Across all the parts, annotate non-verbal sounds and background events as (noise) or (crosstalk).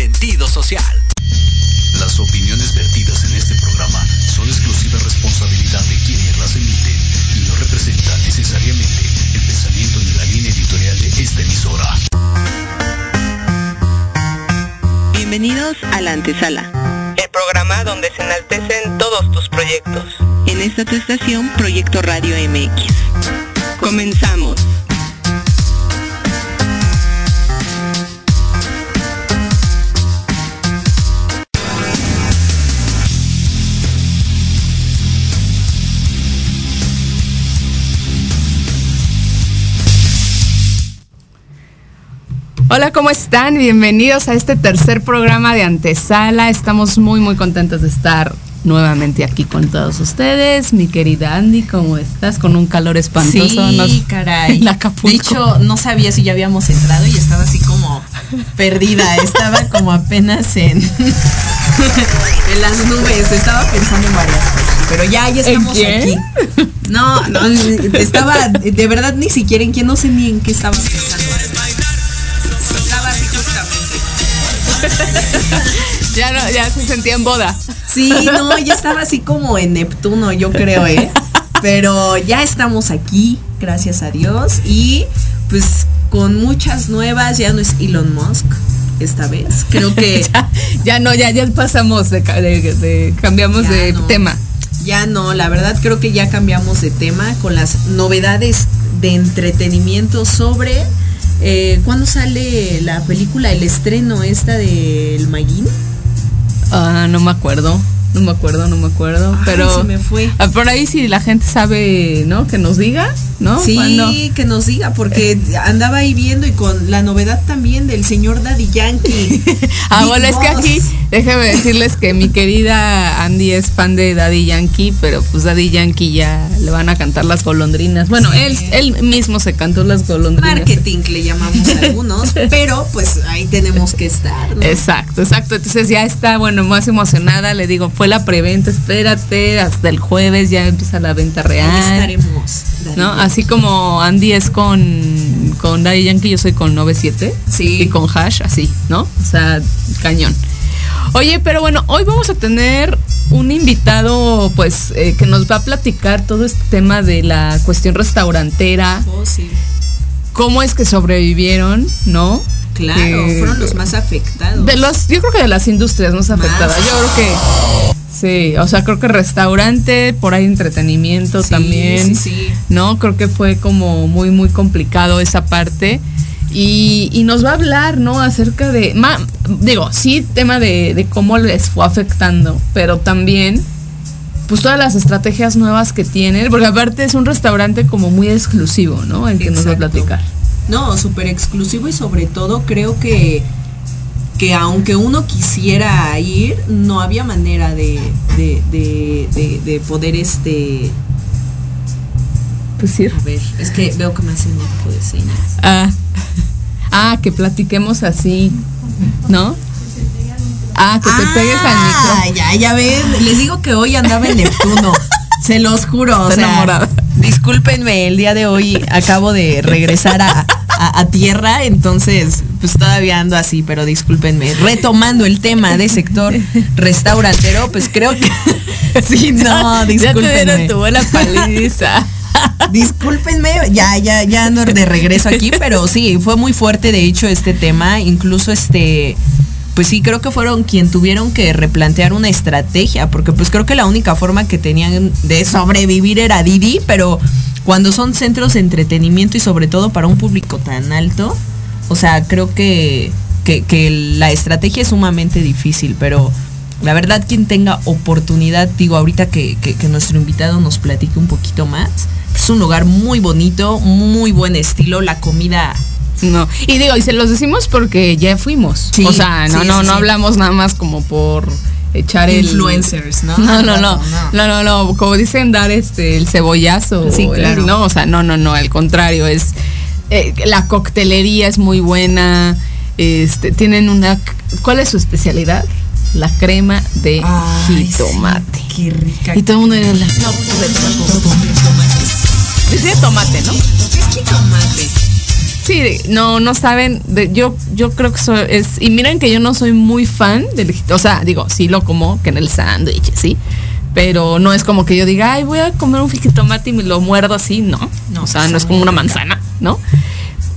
sentido social. Las opiniones vertidas en este programa son exclusiva responsabilidad de quienes las emiten y no representan necesariamente el pensamiento ni la línea editorial de esta emisora. Bienvenidos a la antesala. El programa donde se enaltecen todos tus proyectos. En esta tu estación, Proyecto Radio MX. Comenzamos. Hola, ¿cómo están? Bienvenidos a este tercer programa de Antesala. Estamos muy, muy contentos de estar nuevamente aquí con todos ustedes. Mi querida Andy, ¿cómo estás? Con un calor espantoso. Sí, caray. De hecho, no sabía si ya habíamos entrado y estaba así como perdida. Estaba como apenas en, (laughs) en las nubes. Estaba pensando en varias cosas. Pero ya, ya estamos aquí. No, no, estaba, de verdad ni siquiera en quién, no sé ni en qué estaba pensando. (laughs) ya, no, ya se sentía en boda. Sí, no, ya estaba así como en Neptuno, yo creo, ¿eh? Pero ya estamos aquí, gracias a Dios. Y pues con muchas nuevas, ya no es Elon Musk esta vez. Creo que (laughs) ya, ya no, ya, ya pasamos de, de- de- cambiamos Ya de no. tema. ya no, la verdad creo que ya cambiamos de tema con las novedades de entretenimiento sobre eh, cuándo sale la película, el estreno esta del Maguín. Ah, no me acuerdo. No me acuerdo, no me acuerdo. Ay, pero se me fue. Ah, por ahí si la gente sabe, ¿no? Que nos diga, ¿no? Sí, que nos diga, porque andaba ahí viendo y con la novedad también del señor Daddy Yankee. (laughs) Ah, bueno, es que aquí, déjeme decirles que mi querida Andy es fan de Daddy Yankee, pero pues Daddy Yankee ya le van a cantar las golondrinas. Bueno, él, él mismo se cantó las golondrinas. Marketing le llamamos a algunos, (laughs) pero pues ahí tenemos que estar. ¿no? Exacto, exacto. Entonces ya está, bueno, más emocionada. Le digo, fue la preventa, espérate, hasta el jueves ya empieza la venta Ahí real. estaremos. Daddy ¿No? Así como Andy es con, con Daddy Yankee, yo soy con 97. Sí. Y con Hash, así, ¿no? O sea, cañón. Oye, pero bueno, hoy vamos a tener un invitado, pues, eh, que nos va a platicar todo este tema de la cuestión restaurantera, Oh, sí. cómo es que sobrevivieron, ¿no? Claro, Que- fueron los más afectados. De los, yo creo que de las industrias más afectadas. Yo creo que sí, o sea, creo que restaurante, por ahí entretenimiento Sí, también. sí, sí. No, creo que fue como muy, muy complicado esa parte. Y, y nos va a hablar, ¿no? Acerca de, ma- digo, sí, tema de, de cómo les fue afectando, pero también, pues todas las estrategias nuevas que tienen, porque aparte es un restaurante como muy exclusivo, ¿no? El que nos va a platicar. No, súper exclusivo y sobre todo creo que, que aunque uno quisiera ir, no había manera de, de, de, de- de poder este... Pues sí. A ver, es que veo que me hacen un tipo de señas. Ah, ah, que platiquemos así, ¿no? Ah, que te pegues al Ah, micro. ya, ya ven. Les digo que hoy andaba en Neptuno. Se los juro. o Está sea, enamorada. Discúlpenme, el día de hoy acabo de regresar a, a- a tierra, entonces pues todavía ando así, pero discúlpenme. Retomando el tema de sector restaurantero, pues creo que (laughs) sí, no, Ya te discúlpenme. buena paliza. (laughs) Discúlpenme, ya, ya, ya ando de regreso aquí, pero sí, fue muy fuerte de hecho este tema, incluso este, pues sí, creo que fueron quien tuvieron que replantear una estrategia, porque pues creo que la única forma que tenían de sobrevivir era Didi, pero cuando son centros de entretenimiento y sobre todo para un público tan alto, o sea, creo que, que, la estrategia es sumamente difícil, pero la verdad quien tenga oportunidad, digo, ahorita que, que- que nuestro invitado nos platique un poquito más, es un lugar muy bonito, muy buen estilo, la comida (laughs) No, y digo, y se los decimos porque ya fuimos. Sí, o sea, no, sí, no, sí, no hablamos nada más como por echar el Influencers, ¿no? No, no, no, no, no, no, como dicen dar este el cebollazo, Sí, el- claro. no, o sea, no, no, no, al contrario, es eh, la coctelería es muy buena, este, tienen una, ¿cuál es su especialidad? La crema de Ay, jitomate. sí, qué rica. Y todo el mundo era la, no, pues, Decía tomate, ¿no? Es jitomate. Sí, no, no saben. De, yo, yo creo que soy, es. Y miren que yo no soy muy fan del O sea, digo, sí lo como que en el sándwich, sí. Pero no es como que yo diga, ay, voy a comer un jitomate y me lo muerdo así, no. no o sea, no es como una manzana, ¿no?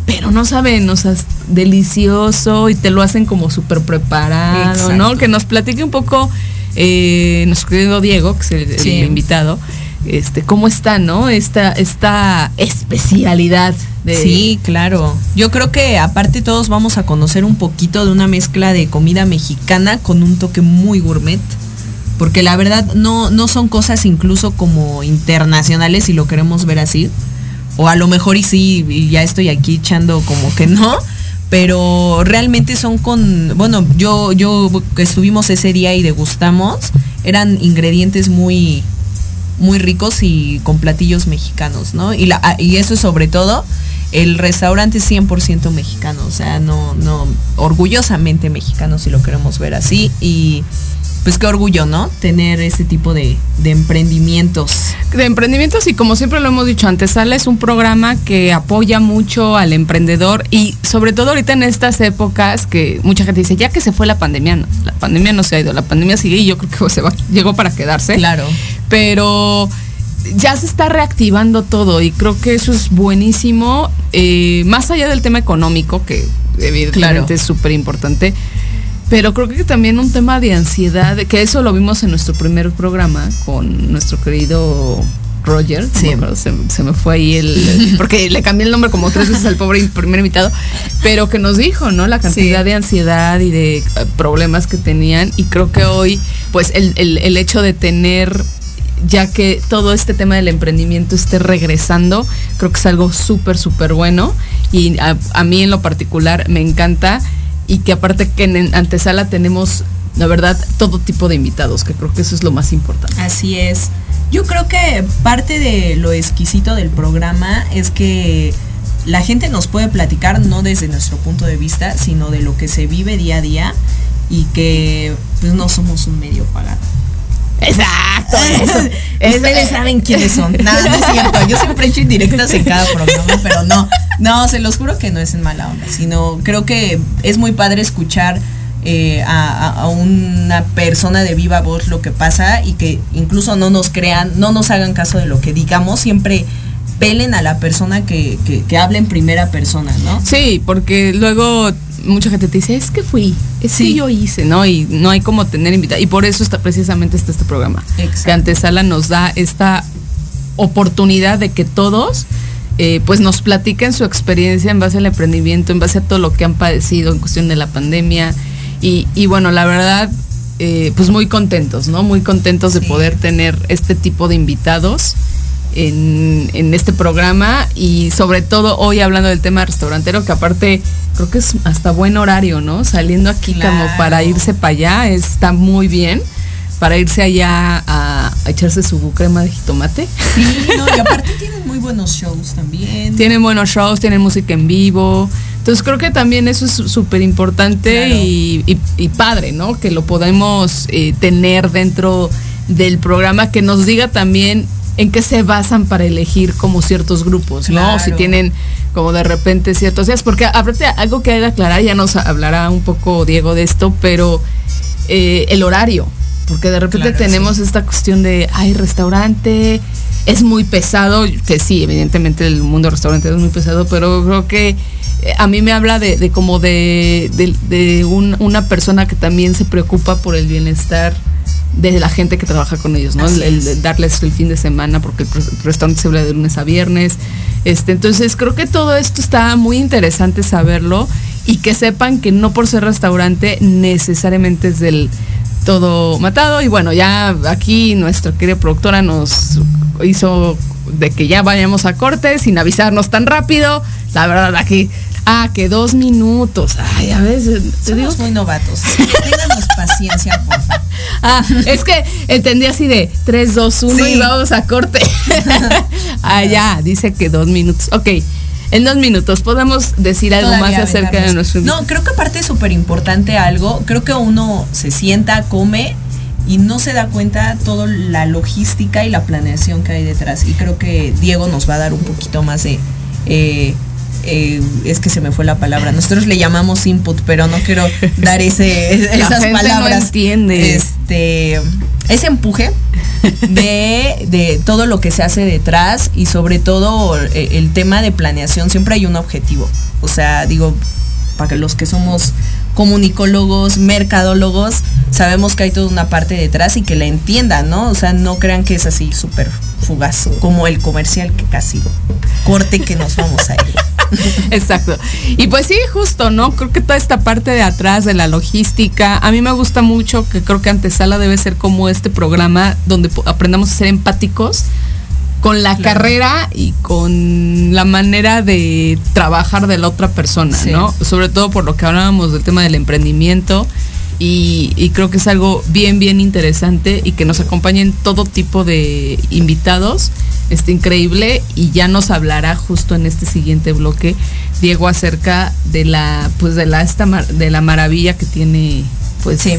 Pero no saben, o sea, es delicioso y te lo hacen como súper preparado, ¿no? Que nos platique un poco eh, nuestro querido Diego, que es el, invitado, este, cómo está, ¿no? Esta, esta especialidad de... Sí, claro. Yo creo que aparte todos vamos a conocer un poquito de una mezcla de comida mexicana con un toque muy gourmet. Porque la verdad no, no son cosas incluso como internacionales si lo queremos ver así o a lo mejor y sí, y ya estoy aquí echando como que no, pero realmente son con, bueno, yo, yo estuvimos ese día y degustamos, eran ingredientes muy, muy ricos y con platillos mexicanos, ¿no? Y, la, ah, y eso sobre todo, el restaurante es 100% mexicano, o sea, no, no, orgullosamente mexicano si lo queremos ver así, y pues qué orgullo, ¿no? Tener ese tipo de, emprendimientos. De emprendimientos y como siempre lo hemos dicho antes, Sala es un programa que apoya mucho al emprendedor y sobre todo ahorita en estas épocas que mucha gente dice, ya que se fue la pandemia, no, la pandemia no se ha ido, la pandemia sigue y yo creo que (laughs) se va, llegó para quedarse. Claro. Pero ya se está reactivando todo y creo que eso es buenísimo, eh, más allá del tema económico, que evidentemente es súper importante pero creo que también un tema de ansiedad, que eso lo vimos en nuestro primer programa con nuestro querido Roger, sí. se, me fue ahí el, (laughs) porque le cambié el nombre como tres veces al pobre primer invitado, pero que nos dijo, ¿no? La cantidad de ansiedad y de eh, problemas que tenían y creo que hoy, pues el, el, hecho de tener ya que todo este tema del emprendimiento esté regresando, creo que es algo súper, súper bueno y a mí en lo particular me encanta y que aparte que en antesala tenemos, la verdad, todo tipo de invitados, que creo que eso es lo más importante. Así es. Yo creo que parte de lo exquisito del programa es que la gente nos puede platicar no desde nuestro punto de vista, sino de lo que se vive día a día y que pues no somos un medio pagado. Exacto. (laughs) Ustedes saben quiénes son. Nada, no es cierto. Yo siempre he hecho indirectas en cada programa, pero no. No, se los juro que no es en mala onda, sino creo que es muy padre escuchar eh, a, una persona de viva voz lo que pasa y que incluso no nos crean, no nos hagan caso de lo que digamos, siempre pelen a la persona que, que, habla en primera persona, ¿no? Sí, porque luego mucha gente te dice, es que fui, es que yo hice, ¿no? Y no hay como tener invitada. Y por eso está precisamente está este programa. Que Antesala nos da esta oportunidad de que todos eh, pues nos platiquen su experiencia en base al emprendimiento, en base a todo lo que han padecido en cuestión de la pandemia. Y, y bueno, la verdad, eh, pues muy contentos, ¿no? Muy contentos de poder tener este tipo de invitados en, este programa y sobre todo hoy hablando del tema restaurantero, que aparte creo que es hasta buen horario, ¿no? Saliendo aquí como para irse para allá, está muy bien. Para irse allá a, echarse su crema de jitomate. Sí, y aparte tienen muy buenos shows también. (laughs) Tienen buenos shows, tienen música en vivo. Entonces creo que también eso es súper importante y, padre, ¿no? Que lo podemos eh, tener dentro del programa, que nos diga también en qué se basan para elegir como ciertos grupos, ¿no? Si tienen como de repente ciertos días, porque aparte algo que hay que aclarar, ya nos hablará un poco Diego de esto, pero eh, el horario, porque de repente tenemos esta cuestión de, hay restaurante, es muy pesado, que sí, evidentemente el mundo restaurante es muy pesado, pero creo que eh, a mí me habla de, como de, de, una persona que también se preocupa por el bienestar de la gente que trabaja con ellos, ¿no? El, darles el fin de semana porque el restaurante se habla de lunes a viernes. Este, entonces creo que todo esto está muy interesante saberlo y que sepan que no por ser restaurante necesariamente es del todo matado. Y bueno, ya aquí nuestra querida productora nos hizo de que ya vayamos a corte sin avisarnos tan rápido. La verdad, aquí Ah, que dos minutos. Ay, a veces. Somos muy novatos. (laughs) Ténganos paciencia, por favor. Ah, es que entendí así de 3, 2, 1 y vamos a corte. (laughs) ah, ya, dice que dos minutos. Ok. En dos minutos, ¿podemos decir algo más acerca de nuestro No, creo que aparte es súper importante algo. Creo que uno se sienta, come y no se da cuenta toda la logística y la planeación que hay detrás. Y creo que Diego nos va a dar un poquito más de eh, eh, es que se me fue la palabra. Nosotros le llamamos input, pero no quiero dar ese, (laughs) La esas no palabras. entiende. Este, ese empuje de, de todo lo que se hace detrás y sobre todo eh, el tema de planeación. Siempre hay un objetivo. O sea, digo, para los que somos comunicólogos, mercadólogos, sabemos que hay toda una parte detrás y que la entiendan, ¿no? O sea, no crean que es así súper fugaz, como el comercial que casi corte que nos vamos a ir. (laughs) Exacto. Y pues sí, justo, ¿no? Creo que toda esta parte de atrás de la logística, a mí me gusta mucho que creo que Antesala debe ser como este programa donde aprendamos a ser empáticos con la carrera y con la manera de trabajar de la otra persona, Sí. ¿no? Sobre todo por lo que hablábamos del tema del emprendimiento. Y, y creo que es algo bien, bien interesante y que nos acompañen todo tipo de invitados. Está increíble y ya nos hablará justo en este siguiente bloque Diego acerca de la pues de la esta mar- de la maravilla que tiene pues Sí.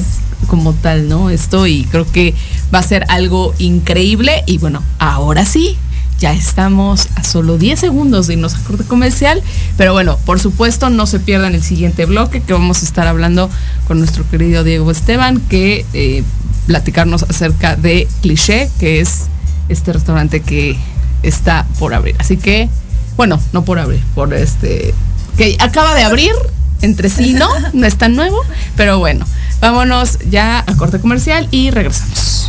como tal, ¿no? Esto y creo que va a ser algo increíble y bueno, ahora sí, ya estamos a solo 10 segundos de irnos a corte comercial, pero bueno, por supuesto no se pierdan el siguiente bloque que vamos a estar hablando con nuestro querido Diego Esteban, que eh, platicarnos acerca de Cliché, que es este restaurante que está por abrir. Así que, bueno, no por abrir, por este, que acaba de abrir entre sí, ¿no? (laughs) No es tan nuevo, pero bueno, vámonos ya a corte comercial y regresamos.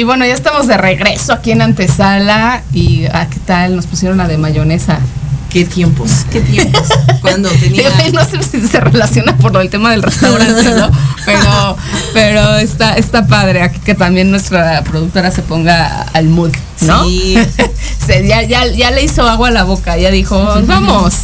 Y bueno, ya estamos de regreso aquí en Antesala. ¿Y ah, qué tal? Nos pusieron la de mayonesa. Qué tiempos, qué tiempos. Cuando (laughs) tenía. no sé si se relaciona por lo del tema del restaurante, ¿no? Pero, pero está, está padre aquí que también nuestra productora se ponga al mood, ¿no? Sí. (laughs) Se- ya, ya, ya le hizo agua a la boca, ya dijo, vamos.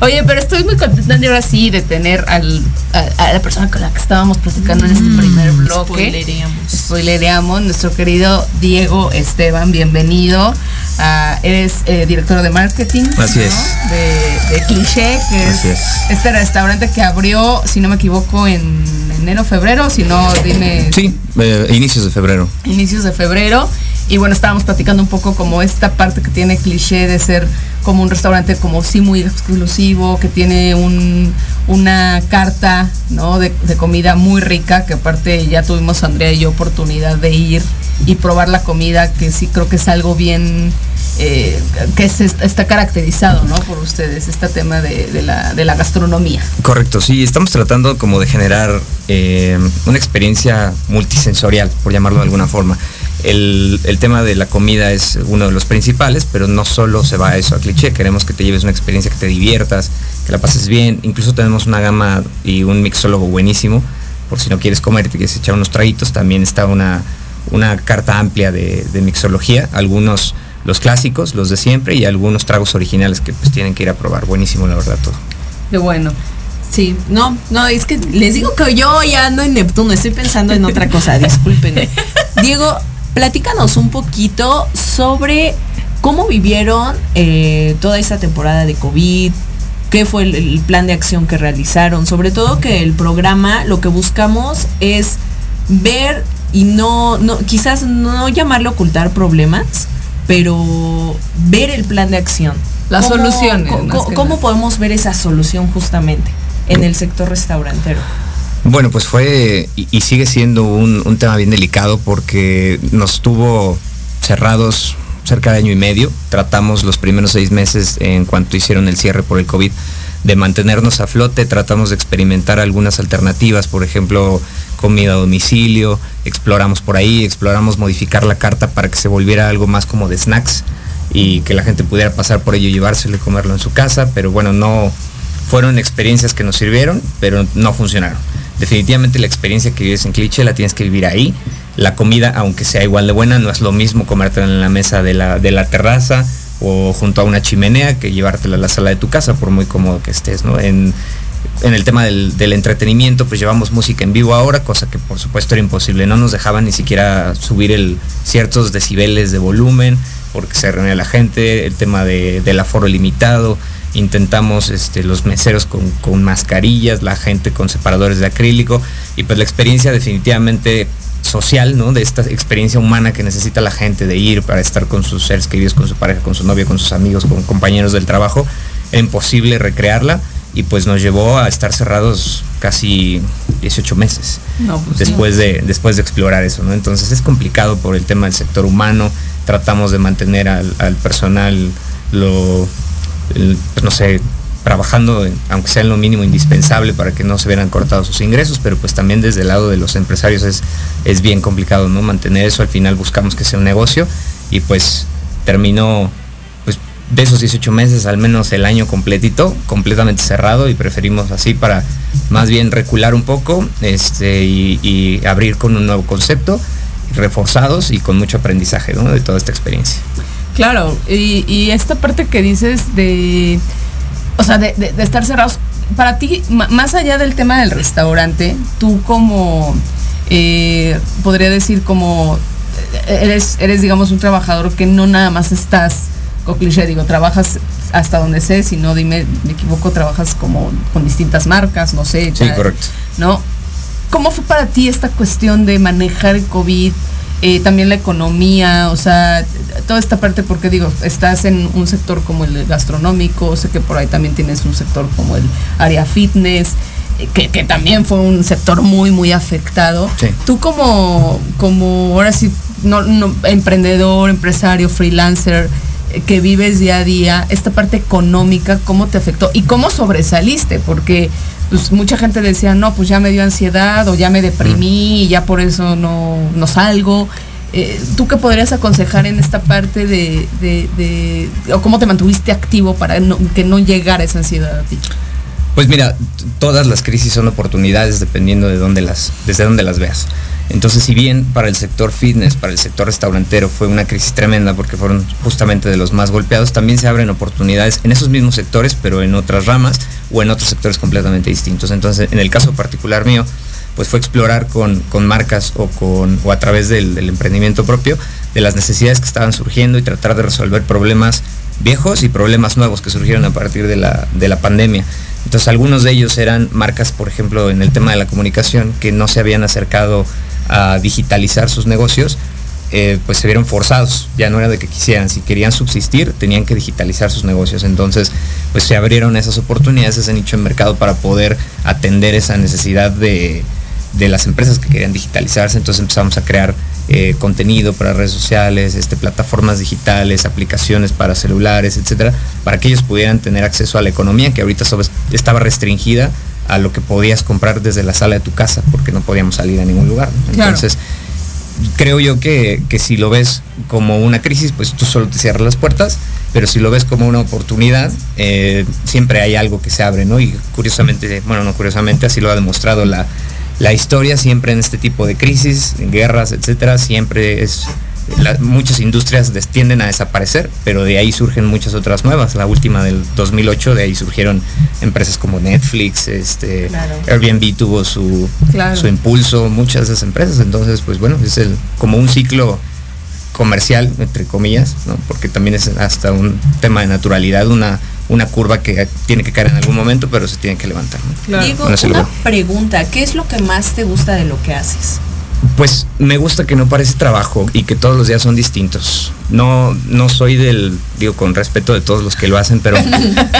Oye, pero estoy muy contenta de ahora sí de tener al, a, a la persona con la que estábamos platicando en este primer bloque. spoilereamos. Spoilereamos, nuestro querido Diego Esteban, bienvenido. Ah, eres eh, director de marketing. Así ¿no? es. De, de Cliché, que es. este restaurante que abrió, si no me equivoco, en enero, febrero, si no, dime Sí, eh, inicios de febrero. inicios de febrero. Y bueno, estábamos platicando un poco como esta parte que tiene cliché de ser como un restaurante como sí muy exclusivo, que tiene un, una carta ¿no? de, comida muy rica, que aparte ya tuvimos Andrea y yo oportunidad de ir y probar la comida, que sí creo que es algo bien, eh, que está caracterizado ¿no? por ustedes, este tema de, de la, de la gastronomía. Correcto, sí, estamos tratando como de generar eh, una experiencia multisensorial, por llamarlo de alguna forma. El, el tema de la comida es uno de los principales, pero no solo se va a eso, a cliché. Queremos que te lleves una experiencia, que te diviertas, que la pases bien. Incluso tenemos una gama y un mixólogo buenísimo. Por si no quieres comer y te quieres echar unos traguitos, también está una, una carta amplia de, de mixología. Algunos los clásicos, los de siempre, y algunos tragos originales que pues tienen que ir a probar. Buenísimo, la verdad, todo. De bueno. Sí, no, no, es que les digo que yo ya ando en Neptuno, estoy pensando en otra cosa, discúlpenme. (laughs) Diego, platícanos un poquito sobre cómo vivieron eh, toda esa temporada de COVID, qué fue el, el plan de acción que realizaron, sobre todo que el programa lo que buscamos es ver y no, no quizás no llamarlo ocultar problemas, pero ver el plan de acción. Las ¿Cómo- soluciones, ¿Cómo podemos ver esa solución justamente en el sector restaurantero? Bueno, pues fue y, sigue siendo un, tema bien delicado porque nos tuvo cerrados cerca de año y medio. Tratamos los primeros seis meses en cuanto hicieron el cierre por el COVID de mantenernos a flote, tratamos de experimentar algunas alternativas, por ejemplo, comida a domicilio, exploramos por ahí, exploramos modificar la carta para que se volviera algo más como de snacks y que la gente pudiera pasar por ello llevárselo y comerlo en su casa, pero bueno, no fueron experiencias que nos sirvieron, pero no funcionaron. Definitivamente la experiencia que vives en Cliche la tienes que vivir ahí. La comida, aunque sea igual de buena, no es lo mismo comértela en la mesa de la, de la terraza o junto a una chimenea que llevártela a la sala de tu casa, por muy cómodo que estés, ¿no? En, en el tema del, del entretenimiento, pues llevamos música en vivo ahora, cosa que por supuesto era imposible. No nos dejaban ni siquiera subir el, ciertos decibeles de volumen porque se reunía la gente, el tema de, del aforo limitado. Intentamos este, los meseros con, con mascarillas, la gente con separadores de acrílico y pues la experiencia definitivamente social, ¿no? De esta experiencia humana que necesita la gente de ir para estar con sus seres queridos, con su pareja, con su novia, con sus amigos, con compañeros del trabajo, era imposible recrearla y pues nos llevó a estar cerrados casi 18 meses No, pues sí. después de después de explorar eso, ¿no? Entonces es complicado por el tema del sector humano, tratamos de mantener al, al personal lo no sé, trabajando, aunque sea en lo mínimo indispensable para que no se vieran cortados sus ingresos, pero pues también desde el lado de los empresarios es, es bien complicado, ¿no? Mantener eso, al final buscamos que sea un negocio y pues terminó, pues de esos 18 meses, al menos el año completito, completamente cerrado y preferimos así para más bien recular un poco este, y, abrir con un nuevo concepto, reforzados y con mucho aprendizaje. De toda esta experiencia. Claro, y, y esta parte que dices de, o sea, de, de- de estar cerrados, para ti, más allá del tema del restaurante, tú como, eh, podría decir como, eh, eres, eres digamos un trabajador que no nada más estás, con cliché, digo, trabajas hasta donde sé, si no, dime, me equivoco, trabajas como con distintas marcas, no sé. Sí, correcto. ¿no? ¿Cómo fue para ti esta cuestión de manejar el COVID? Eh, también la economía, o sea, toda esta parte, porque digo, estás en un sector como el gastronómico, sé que por ahí también tienes un sector como el área fitness, eh, que, que también fue un sector muy, muy afectado. Sí. Tú como, como ahora sí, no, no, emprendedor, empresario, freelancer, eh, que vives día a día, esta parte económica, ¿cómo te afectó? ¿Y cómo sobresaliste? Porque pues, mucha gente decía, no, pues ya me dio ansiedad o ya me deprimí y ya por eso no, no salgo. eh, ¿tú qué podrías aconsejar en esta parte de, de- o cómo te mantuviste activo para no- que no llegara esa ansiedad a ti? Pues mira, todas las crisis son oportunidades dependiendo de dónde las, desde dónde las veas. Entonces, si bien para el sector fitness, para el sector restaurantero fue una crisis tremenda porque fueron justamente de los más golpeados, también se abren oportunidades en esos mismos sectores, pero en otras ramas o en otros sectores completamente distintos. Entonces, en el caso particular mío, pues fue explorar con, con marcas o, con, o a través del, emprendimiento propio de las necesidades que estaban surgiendo y tratar de resolver problemas viejos y problemas nuevos que surgieron a partir de la, de la pandemia. Entonces algunos de ellos eran marcas, por ejemplo, en el tema de la comunicación, que no se habían acercado a digitalizar sus negocios, eh, pues se vieron forzados, ya no era de que quisieran, si querían subsistir tenían que digitalizar sus negocios, entonces pues se abrieron esas oportunidades, ese nicho de mercado para poder atender esa necesidad de, de las empresas que querían digitalizarse, entonces empezamos a crear eh, contenido para redes sociales, este, plataformas digitales, aplicaciones para celulares, etcétera, para que ellos pudieran tener acceso a la economía que ahorita estaba restringida a lo que podías comprar desde la sala de tu casa porque no podíamos salir a ningún lugar. ¿no? Claro. Entonces, creo yo que, que si lo ves como una crisis, pues tú solo te cierras las puertas, pero si lo ves como una oportunidad, eh, siempre hay algo que se abre, ¿no? Y curiosamente, bueno, no curiosamente, así lo ha demostrado la, la historia, siempre en este tipo de crisis, en guerras, etcétera, siempre es... la- muchas industrias des- tienden a desaparecer, pero de ahí surgen muchas otras nuevas. La última del 2008, de ahí surgieron empresas como Netflix, este, Claro. Airbnb tuvo su, Claro. su impulso, muchas de esas empresas. Entonces, pues bueno, es el, como un ciclo comercial, entre comillas, ¿no? porque también es hasta un tema de naturalidad, una, una curva que tiene que caer en algún momento, pero se tiene que levantar. ¿no? Claro. Diego, Bueno, una pregunta, ¿qué es lo que más te gusta de lo que haces? Pues me gusta que no parece trabajo y que todos los días son distintos. No, no soy del, digo, con respeto de todos los que lo hacen, pero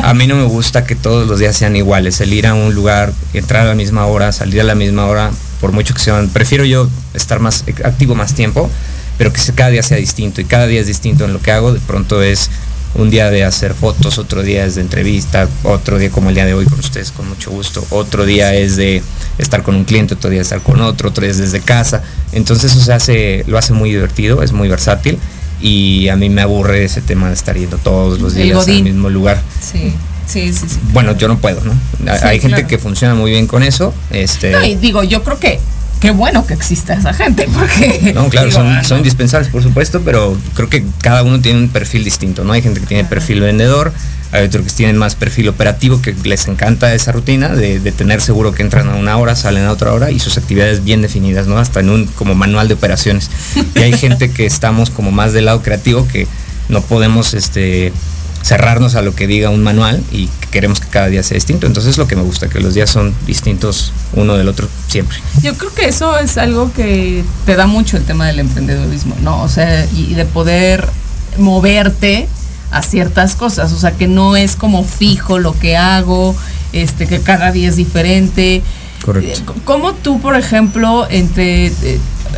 a mí no me gusta que todos los días sean iguales. El ir a un lugar, entrar a la misma hora, salir a la misma hora, por mucho que sean, prefiero yo estar más activo más tiempo, pero que cada día sea distinto y cada día es distinto en lo que hago. De pronto es un día de hacer fotos, otro día es de entrevista, otro día como el día de hoy con ustedes con mucho gusto, otro día es de estar con un cliente, otro día estar con otro, otro día es desde casa. Entonces eso se hace, lo hace muy divertido, es muy versátil y a mí me aburre ese tema de estar yendo todos los días al mismo lugar. Sí, sí, sí, sí. Bueno, yo no puedo, ¿no? Hay Sí, hay gente claro. que funciona muy bien con eso. Este, No, y digo, yo creo que qué bueno que exista esa gente, porque... (laughs) No, claro, digo, son, ah, son indispensables, por supuesto, pero creo que cada uno tiene un perfil distinto, ¿no? Hay gente que tiene perfil vendedor, hay otros que tienen más perfil operativo, que les encanta esa rutina de, de tener seguro que entran a una hora, salen a otra hora y sus actividades bien definidas, ¿no? Hasta en un como manual de operaciones. Y hay gente que estamos como más del lado creativo, que no podemos este, cerrarnos a lo que diga un manual y que queremos que cada día sea distinto. Entonces es lo que me gusta, que los días son distintos uno del otro siempre. Yo creo que eso es algo que te da mucho el tema del emprendedurismo, ¿no? O sea, y de poder moverte a ciertas cosas, o sea, que no es como fijo lo que hago, este, que cada día es diferente. Correcto. Eh, ¿Cómo tú, por ejemplo, entre,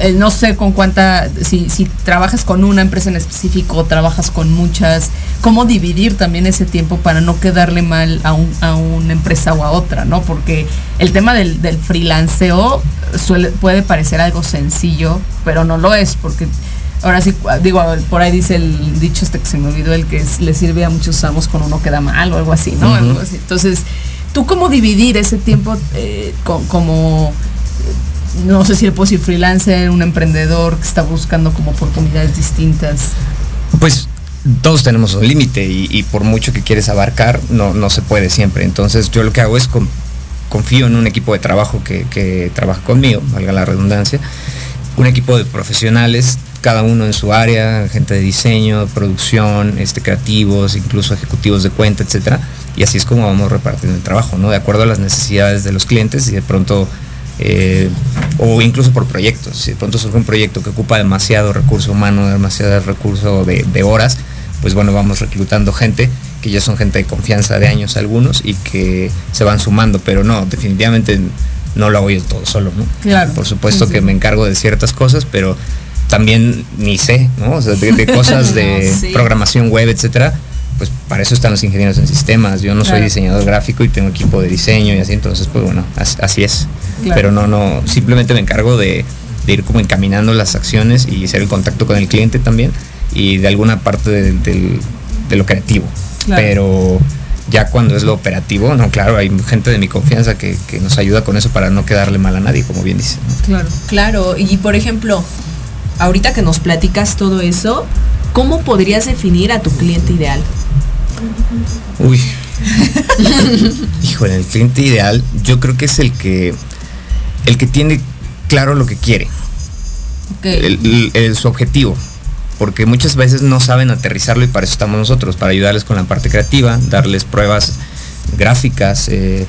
eh, no sé con cuánta, si, si trabajas con una empresa en específico o trabajas con muchas, cómo dividir también ese tiempo para no quedarle mal a, un, a una empresa o a otra, ¿no? Porque el tema del, del freelanceo suele, puede parecer algo sencillo, pero no lo es, porque ahora sí, digo, por ahí dice el dicho este que se me olvidó, el que es- le sirve a muchos amos cuando uno queda mal o algo así, ¿no? Entonces, ¿tú cómo dividir ese tiempo eh, co- como, no sé si le puedo decir freelancer, un emprendedor que está buscando como oportunidades distintas? Pues todos tenemos un límite y, por mucho que quieres abarcar, no, no se puede siempre. Entonces yo lo que hago es con- confío en un equipo de trabajo que, trabaja conmigo, valga la redundancia, un equipo de profesionales, cada uno en su área, gente de diseño, producción, este, creativos, incluso ejecutivos de cuenta, etcétera. Y así es como vamos repartiendo el trabajo, ¿no? De acuerdo a las necesidades de los clientes y de pronto eh, o incluso por proyectos. Si de pronto surge un proyecto que ocupa demasiado recurso humano, demasiado recurso de, de horas, pues bueno, vamos reclutando gente que ya son gente de confianza de años algunos y que se van sumando, pero no, definitivamente no lo hago yo todo solo, ¿no? Claro. Por supuesto Sí, que me encargo de ciertas cosas, pero también ni sé, ¿no? O sea, de, de cosas (laughs) de sí. programación web, etcétera, pues para eso están los ingenieros en sistemas. Yo no soy diseñador gráfico y tengo equipo de diseño y así, entonces pues bueno, as- así es. Claro. Pero no, no, simplemente me encargo de, de ir como encaminando las acciones y hacer el contacto con el cliente también y de alguna parte de, de lo creativo. Claro. Pero ya cuando es lo operativo, no, claro, hay gente de mi confianza que, que nos ayuda con eso para no quedarle mal a nadie, como bien dice. ¿no? Claro. Claro, y por ejemplo, ahorita que nos platicas todo eso, ¿cómo podrías definir a tu cliente ideal? Uy. (laughs) Híjole, el cliente ideal, yo creo que es el que el que tiene claro lo que quiere, Ok. el- el- el- su objetivo. Porque muchas veces no saben aterrizarlo y para eso estamos nosotros, para ayudarles con la parte creativa, darles pruebas gráficas, eh,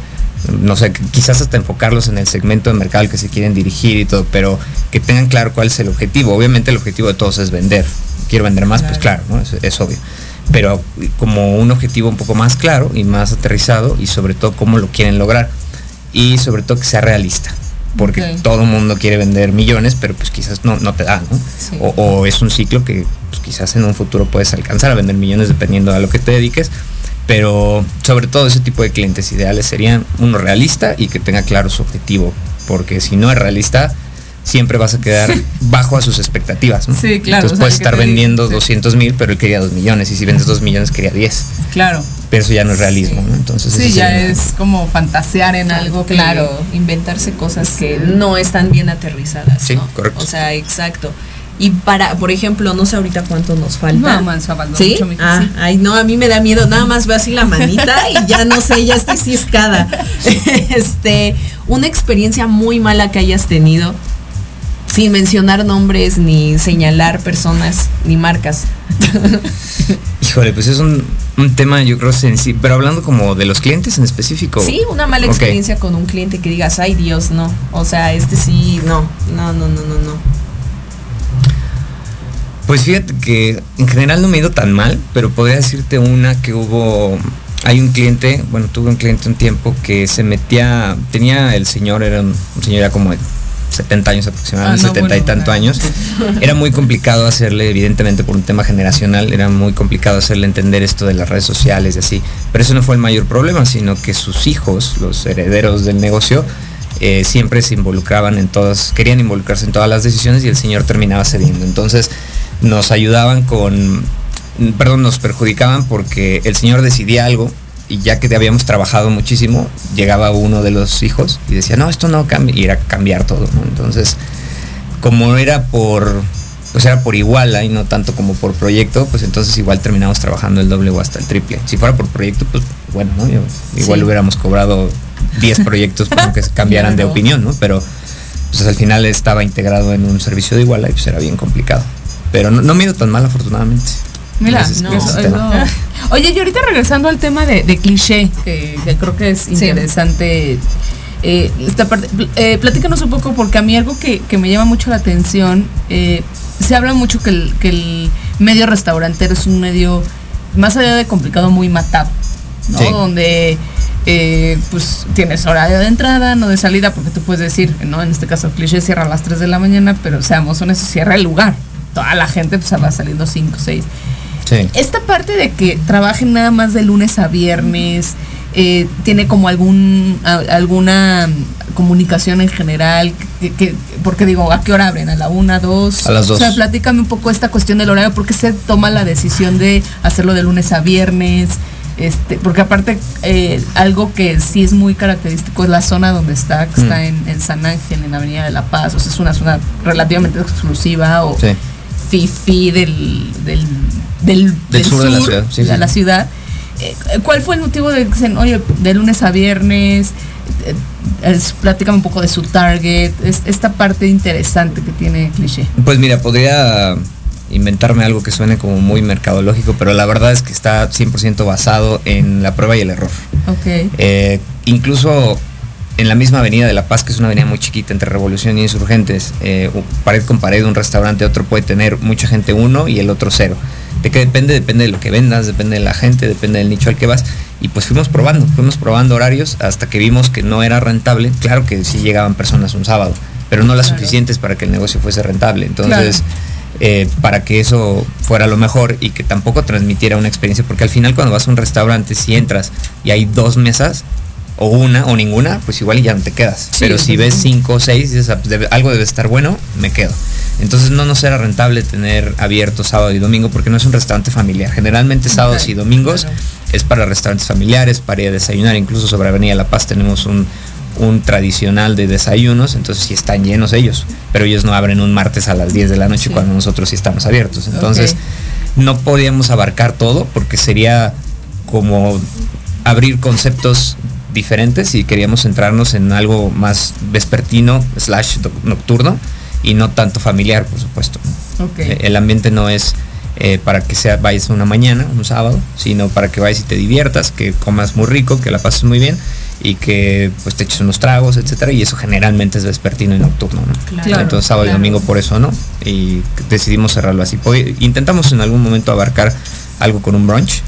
no sé, quizás hasta enfocarlos en el segmento de mercado al que se quieren dirigir y todo, pero que tengan claro cuál es el objetivo. Obviamente el objetivo de todos es vender. Quiero vender más, pues claro, ¿no? es, es obvio. Pero como un objetivo un poco más claro y más aterrizado y sobre todo cómo lo quieren lograr. Y sobre todo que sea realista. Porque todo el mundo quiere vender millones, pero pues quizás no, no te da, ¿no? Sí. O, o es un ciclo que pues, quizás en un futuro puedes alcanzar a vender millones dependiendo a lo que te dediques. Pero sobre todo ese tipo de clientes ideales serían uno realista y que tenga claro su objetivo. Porque si no es realista, siempre vas a quedar bajo a sus expectativas. ¿no? Sí, claro, Entonces o sea, puedes estar vendiendo sí. 200 mil, pero él quería 2 millones. Y si vendes 2 millones, quería 10. Claro. Pero eso ya no es realismo, ¿no? Entonces Sí, ya es como fantasear en algo que- claro, inventarse cosas que no están bien aterrizadas. Sí, ¿no? correcto. O sea, exacto. Y para, por ejemplo, no sé ahorita cuánto nos falta. No, man, ¿Sí? mucho, mijo, Ah, sí. Ay, no, a mí me da miedo. Nada más veo así la manita y ya no sé, ya estoy ciscada. (laughs) (laughs) Este, una experiencia muy mala que hayas tenido, sin mencionar nombres, ni señalar personas, ni marcas. (laughs) Híjole, pues es un, un tema yo creo sensible. Pero hablando como de los clientes en específico. Sí, una mala experiencia con un cliente que digas, ay Dios, no. O sea, este sí, no, no, no, no, no, no. Pues fíjate que en general no me ha ido tan mal, pero podría decirte una que hubo, hay un cliente, bueno, tuve un cliente un tiempo que se metía, tenía el señor, era un, un señor ya como de 70 años aproximadamente, Ah, no, 70 y tanto años. (laughs) Era muy complicado hacerle, evidentemente por un tema generacional, era muy complicado hacerle entender esto de las redes sociales y así. Pero eso no fue el mayor problema, sino que sus hijos, los herederos del negocio, eh, siempre se involucraban en todas, querían involucrarse en todas las decisiones y el señor terminaba cediendo. Entonces nos ayudaban con, perdón, nos perjudicaban porque el señor decidía algo y ya que habíamos trabajado muchísimo, llegaba uno de los hijos y decía, no, esto no cambia, y era cambiar todo, ¿no? Entonces, como era por, pues era por igual y no tanto como por proyecto, pues entonces igual terminamos trabajando el doble o hasta el triple. Si fuera por proyecto, pues bueno, ¿no? Yo- igual Sí. hubiéramos cobrado 10 (laughs) proyectos para que se cambiaran de opinión, ¿no? Pero pues al final estaba integrado en un servicio de igual y pues era bien complicado. Pero no, no me ha ido tan mal afortunadamente. Mira, no, eso- (laughs) Oye, y ahorita regresando al tema de, de cliché, que, que creo que es interesante. eh, esta parte, eh, platícanos un poco, porque a mí algo que, que me llama mucho la atención, eh, se habla mucho que el, que el medio restaurantero es un medio, más allá de complicado, muy matado, ¿no? Sí. Donde eh, pues tienes horario de entrada, no de salida, porque tú puedes decir, ¿no? En este caso, cliché cierra a las 3 de la mañana, pero seamos honestos, cierra el lugar. Toda la gente pues va saliendo 5, 6. Sí. Esta parte de que trabajen nada más de lunes a viernes, eh, tiene como algún a- alguna comunicación en general, que, que- porque digo, ¿a qué hora abren? ¿A la una, dos? A las dos. O sea, platícame un poco esta cuestión del horario, ¿por qué se toma la decisión de hacerlo de lunes a viernes? Este, porque aparte, eh, algo que sí es muy característico es la zona donde está, que está Mm. en, en San Ángel, en Avenida de la Paz, o sea, es una zona relativamente exclusiva o Sí. fifi del, del, del, Del sur de la ciudad, sí, sí. la ciudad. Eh, ¿Cuál fue el motivo de que dicen, oye, de lunes a viernes? Eh, es- platícame un poco de su target, es, esta parte interesante que tiene cliché. Pues mira, podría inventarme algo que suene como muy mercadológico, pero la verdad es que está 100% basado en la prueba y el error. Ok. Eh, incluso en la misma avenida de La Paz, que es una avenida muy chiquita entre Revolución y Insurgentes, eh, pared con pared, un restaurante, otro puede tener mucha gente uno y el otro cero. ¿De qué depende? Depende de lo que vendas, depende de la gente, depende del nicho al que vas. Y pues fuimos probando, fuimos probando horarios hasta que vimos que no era rentable. Claro que sí llegaban personas un sábado, pero no las Claro. suficientes para que el negocio fuese rentable. Entonces, eh, para que eso fuera lo mejor y que tampoco transmitiera una experiencia, porque al final cuando vas a un restaurante, si entras y hay dos mesas, o una o ninguna, pues igual ya no te quedas. Pero si ves cinco o seis, dices, "Ah, pues algo debe estar bueno, me quedo. Entonces no nos era rentable tener abierto sábado y domingo porque no es un restaurante familiar. Generalmente sábados y domingos claro. es para restaurantes familiares, para ir a desayunar. Incluso sobre Avenida La Paz tenemos un, un tradicional de desayunos, entonces sí están llenos ellos. Pero ellos no abren un martes a las 10 de la noche Sí. cuando nosotros sí estamos abiertos. Entonces no podíamos abarcar todo porque sería como abrir conceptos diferentes y queríamos centrarnos en algo más vespertino slash nocturno y no tanto familiar, por supuesto. Eh, El ambiente no es eh, para que sea, vayas una mañana, un sábado, sino para que vayas y te diviertas, que comas muy rico, que la pases muy bien y que pues te eches unos tragos, etcétera, y eso generalmente es vespertino y nocturno, ¿no? Claro, Entonces sábado claro. y domingo por eso no, y decidimos cerrarlo así. Intentamos en algún momento abarcar algo con un brunch,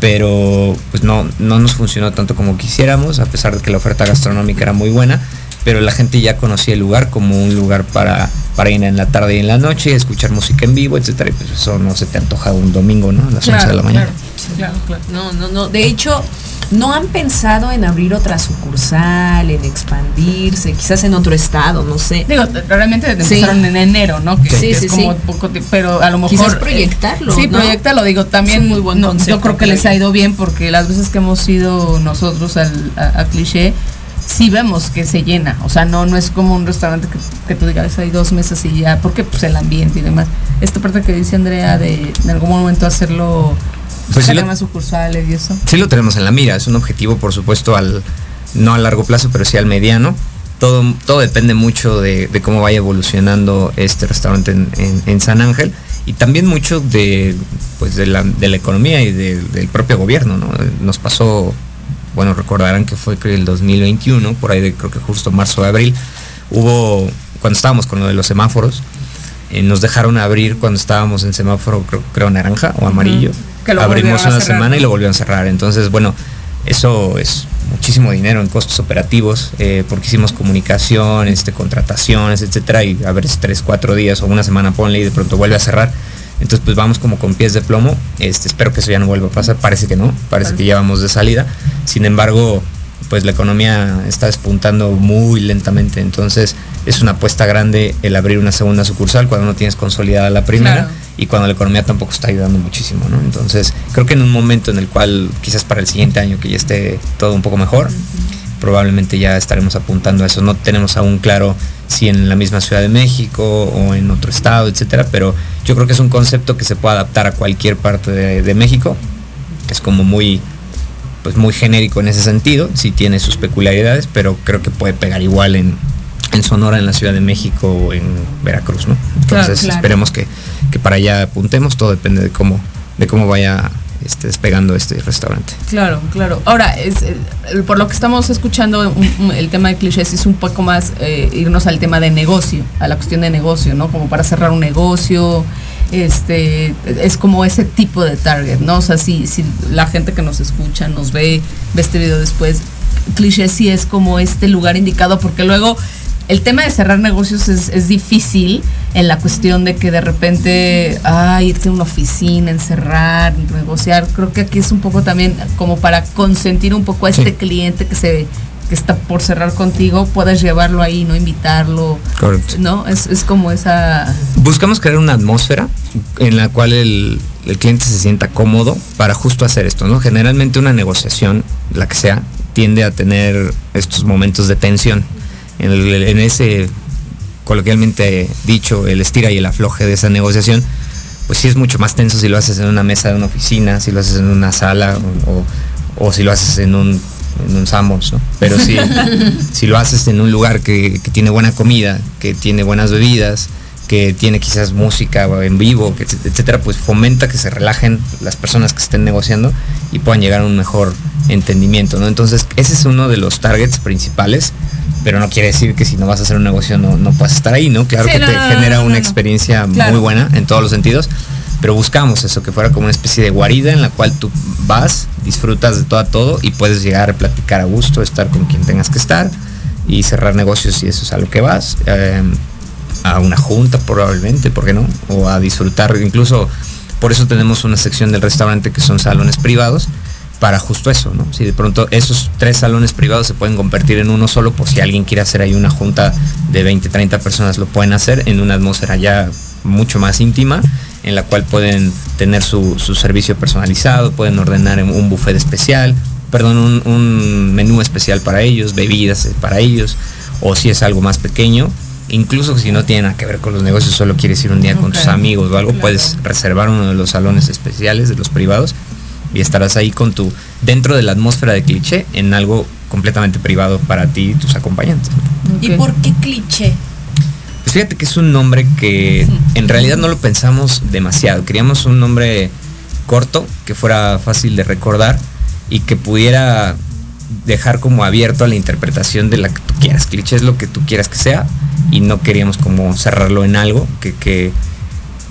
Pero pues no, no nos funcionó tanto como quisiéramos, a pesar de que la oferta gastronómica era muy buena, pero la gente ya conocía el lugar como un lugar para, para ir en la tarde y en la noche, escuchar música en vivo, etcétera, y pues eso no se te antoja un domingo, ¿no? A las 11 de la mañana. Claro, claro. No, no, no. De hecho, no han pensado en abrir otra sucursal, en expandirse, quizás en otro estado, no sé. Digo, realmente Sí. empezaron en enero, ¿no? Que, Sí, que sí, es como sí. poco ti- pero a lo mejor Quizás eh, proyectarlo, sí, ¿no? proyectarlo, digo, también Es muy buen no, concepto, yo creo que les ha ido bien porque las veces que hemos ido nosotros al, a, a cliché sí vemos que se llena, o sea, no no es como un restaurante que, que tú digas hay dos meses y ya, porque pues el ambiente y demás. Esta parte que dice Andrea de en algún momento hacerlo Pues sí lo- más sucursales y eso. Sí lo tenemos en la mira, es un objetivo por supuesto al no a largo plazo, pero sí al mediano. Todo, todo depende mucho de, de cómo vaya evolucionando este restaurante en, en- en San Ángel y también mucho de, pues de, la, de la economía y de- del propio gobierno. ¿no? Nos pasó, bueno, recordarán que fue creo, el 2021, por ahí de creo que justo marzo de abril, hubo, cuando estábamos con lo de los semáforos, eh, nos dejaron abrir cuando estábamos en semáforo, creo, creo naranja o amarillo. Que lo Abrimos una semana y lo volvieron a cerrar. Entonces, bueno, eso es muchísimo dinero en costos operativos, eh, porque hicimos comunicación, este, contrataciones, etcétera, y a ver si tres, cuatro días o una semana ponle y de pronto vuelve a cerrar. Entonces, pues vamos como con pies de plomo. Este, espero que eso ya no vuelva a pasar. Parece que no, parece que ya vamos de salida. Sin embargo, pues la economía está despuntando muy lentamente. Entonces, es una apuesta grande el abrir una segunda sucursal cuando no tienes consolidada la primera Claro. y cuando la economía tampoco está ayudando muchísimo, ¿no? Entonces, creo que en un momento en el cual quizás para el siguiente año que ya esté todo un poco mejor, probablemente ya estaremos apuntando a eso. No tenemos aún claro si en la misma Ciudad de México o en otro estado, etcétera, pero yo creo que es un concepto que se puede adaptar a cualquier parte de, de México. Es como muy pues muy genérico en ese sentido, sí tiene sus peculiaridades, pero creo que puede pegar igual en, en Sonora, en la Ciudad de México o en Veracruz, ¿no? Entonces claro. esperemos que, que para allá apuntemos, todo depende de cómo, de cómo vaya este, despegando este restaurante. Claro, claro. Ahora, es, eh, por lo que estamos escuchando, un- un- el tema de clichés es un poco más eh, irnos al tema de negocio, a la cuestión de negocio, ¿no? Como para cerrar un negocio, este, es como ese tipo de target, ¿no? O sea, si, si la gente que nos escucha, nos ve, ve este video después, cliché sí es como este lugar indicado, porque luego el tema de cerrar negocios es, es difícil en la cuestión de que de repente, ay, irte a una oficina, encerrar, negociar. Creo que aquí es un poco también como para consentir un poco a este Sí. cliente que se que está por cerrar contigo, puedas llevarlo ahí, no invitarlo. Correcto. ¿No? Es, es como esa. Buscamos crear una atmósfera en la cual el, el cliente se sienta cómodo para justo hacer esto, ¿no? Generalmente una negociación, la que sea, tiende a tener estos momentos de tensión. En, el- en ese, coloquialmente dicho, el estira y el afloje de esa negociación, pues sí es mucho más tenso si lo haces en una mesa de una oficina, si lo haces en una sala o, o- o si lo haces en un, en un Sanborns, ¿no? Pero si, (laughs) si lo haces en un lugar que, que tiene buena comida, que tiene buenas bebidas, que tiene quizás música en vivo, etcétera, pues fomenta que se relajen las personas que estén negociando y puedan llegar a un mejor entendimiento, ¿no? Entonces, ese es uno de los targets principales, pero no quiere decir que si no vas a hacer un negocio no, no puedas estar ahí, ¿no? Claro Sí, que no, te no, genera una experiencia Claro. muy buena en todos los sentidos, pero buscamos eso, que fuera como una especie de guarida en la cual tú vas, disfrutas de todo a todo y puedes llegar a platicar a gusto, estar con quien tengas que estar y cerrar negocios si eso es a lo que vas. eh, a una junta probablemente, ¿por qué no? O a disfrutar, incluso por eso tenemos una sección del restaurante que son salones privados, para justo eso, ¿no? Si de pronto esos tres salones privados se pueden convertir en uno solo, por si alguien quiere hacer ahí una junta de 20, 30 personas, lo pueden hacer en una atmósfera ya mucho más íntima, en la cual pueden tener su, su servicio personalizado, pueden ordenar un buffet especial, perdón, un, un menú especial para ellos, bebidas eh, para ellos, o si es algo más pequeño, incluso si no tiene nada que ver con los negocios, solo quieres ir un día con tus amigos o algo, Claro. puedes reservar uno de los salones especiales, de los privados, y estarás ahí con tu, dentro de la atmósfera de cliché, en algo completamente privado para ti y tus acompañantes. ¿Y por qué cliché? Fíjate que es un nombre que en realidad no lo pensamos demasiado. Queríamos un nombre corto, que fuera fácil de recordar y que pudiera dejar como abierto a la interpretación de la que tú quieras. Cliché es lo que tú quieras que sea y no queríamos como cerrarlo en algo que, que,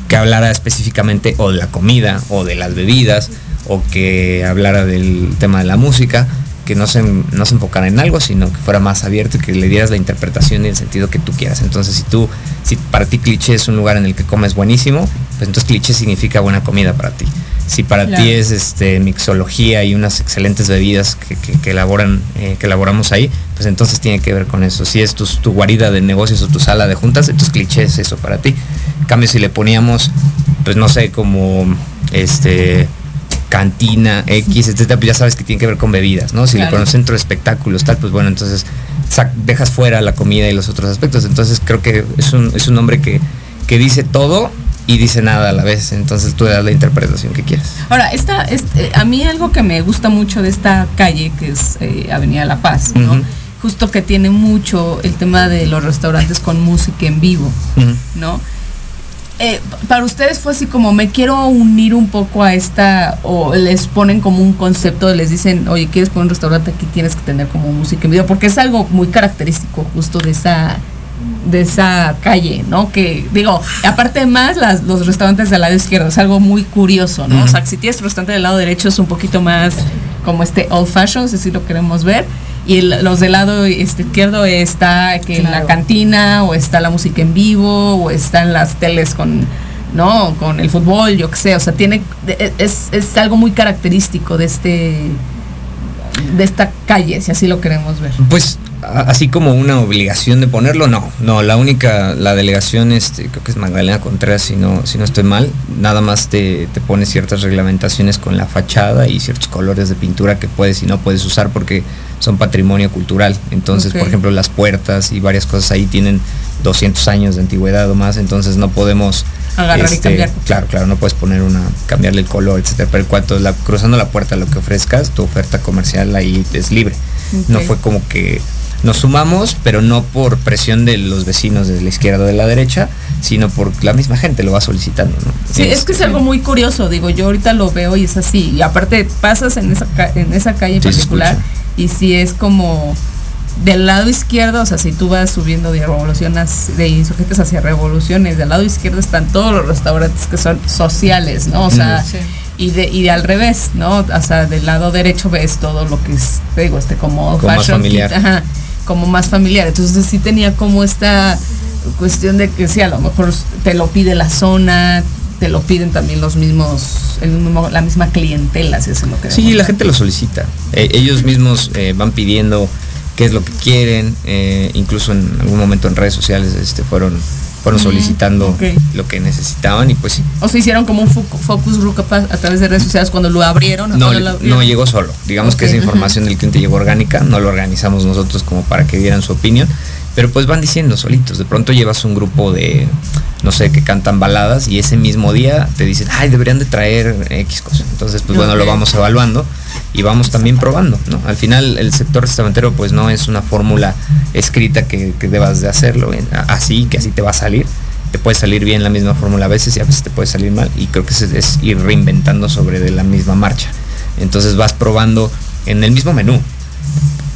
que hablara específicamente o de la comida o de las bebidas o que hablara del tema de la música, que no se, no se enfocara en algo, sino que fuera más abierto y que le dieras la interpretación y el sentido que tú quieras. Entonces, si tú, si para ti cliché es un lugar en el que comes buenísimo, pues entonces cliché significa buena comida para ti. Si para Claro. ti es este mixología y unas excelentes bebidas que, que- que elaboran, eh, que elaboramos ahí, pues entonces tiene que ver con eso. Si es tu, tu guarida de negocios o tu sala de juntas, entonces cliché es eso para ti. En cambio, si le poníamos, pues no sé, como este cantina X, etcétera, pues ya sabes que tiene que ver con bebidas, ¿no? Si le pones centro de espectáculos, tal, pues bueno, entonces dejas fuera la comida y los otros aspectos. Entonces creo que es un, es un nombre que, que dice todo y dice nada a la vez. Entonces tú le das la interpretación que quieras. Ahora, esta, este, a mí algo que me gusta mucho de esta calle, que es eh, Avenida La Paz, ¿no? Justo que tiene mucho el tema de los restaurantes con música en vivo. ¿no? Eh, para ustedes fue así como me quiero unir un poco a esta, o les ponen como un concepto, les dicen, oye, quieres poner un restaurante aquí, tienes que tener como música en vivo, porque es algo muy característico justo de esa de esa calle, ¿no? Que digo, aparte más las, los restaurantes del lado izquierdo, es algo muy curioso, ¿no? O sea, si tienes restaurante del lado derecho es un poquito más como este old fashion, si lo queremos ver. Y el- los del lado este, izquierdo está que en la cantina, o está la música en vivo, o están las teles con, ¿no? Con el fútbol, yo qué sé. O sea, tiene, es, es algo muy característico de este de esta calle, si así lo queremos ver. Pues así como una obligación de ponerlo, no, no, la única, la delegación, este, creo que es Magdalena Contreras, si no, si no estoy mal, nada más te, te pone ciertas reglamentaciones con la fachada y ciertos colores de pintura que puedes y no puedes usar porque son patrimonio cultural. Entonces, por ejemplo, las puertas y varias cosas ahí tienen 200 años de antigüedad o más, entonces no podemos Agarrar y cambiar. Claro, claro, no puedes poner una, cambiarle el color, etcétera. Pero cuanto la, cruzando la puerta, lo que ofrezcas, tu oferta comercial ahí es libre. No fue como que nos sumamos, pero no por presión de los vecinos de la izquierda o de la derecha, sino por la misma gente lo va solicitando, ¿no? Sí, es que es algo muy curioso, digo, yo ahorita lo veo y es así. Y aparte pasas en esa, en esa calle en Sí, se particular y sí es como del lado izquierdo, o sea, si tú vas subiendo de revoluciones, de insurgentes hacia revoluciones, del lado izquierdo están todos los restaurantes que son sociales, ¿no? O sea, Sí. y de y de al revés, ¿no? O sea, del lado derecho ves todo lo que es, te digo, este como Como más fashion, familiar. ajá, como más familiar. Entonces sí tenía como esta cuestión de que sí, a lo mejor te lo pide la zona, te lo piden también los mismos, el mismo, la misma clientela, si eso es lo que Sí, la gente lo solicita. Eh, ellos mismos eh, van pidiendo qué es lo que quieren, eh, incluso en algún momento en redes sociales este, fueron, fueron solicitando lo que necesitaban y pues sí. O se hicieron como un fo- focus group a, través de redes sociales cuando lo abrieron. No, lo abrieron. no llegó solo. Digamos que esa información del cliente llegó orgánica, no lo organizamos nosotros como para que dieran su opinión, pero pues van diciendo solitos. De pronto llevas un grupo de, no sé, que cantan baladas y ese mismo día te dicen, ay, deberían de traer X cosas. Entonces, pues bueno, lo vamos evaluando y vamos también probando, ¿no? Al final el sector restaurantero pues no es una fórmula escrita que, que debas de hacerlo así, que así te va a salir. Te puede salir bien la misma fórmula a veces y a veces te puede salir mal y creo que es, es ir reinventando sobre de la misma marcha. Entonces vas probando en el mismo menú.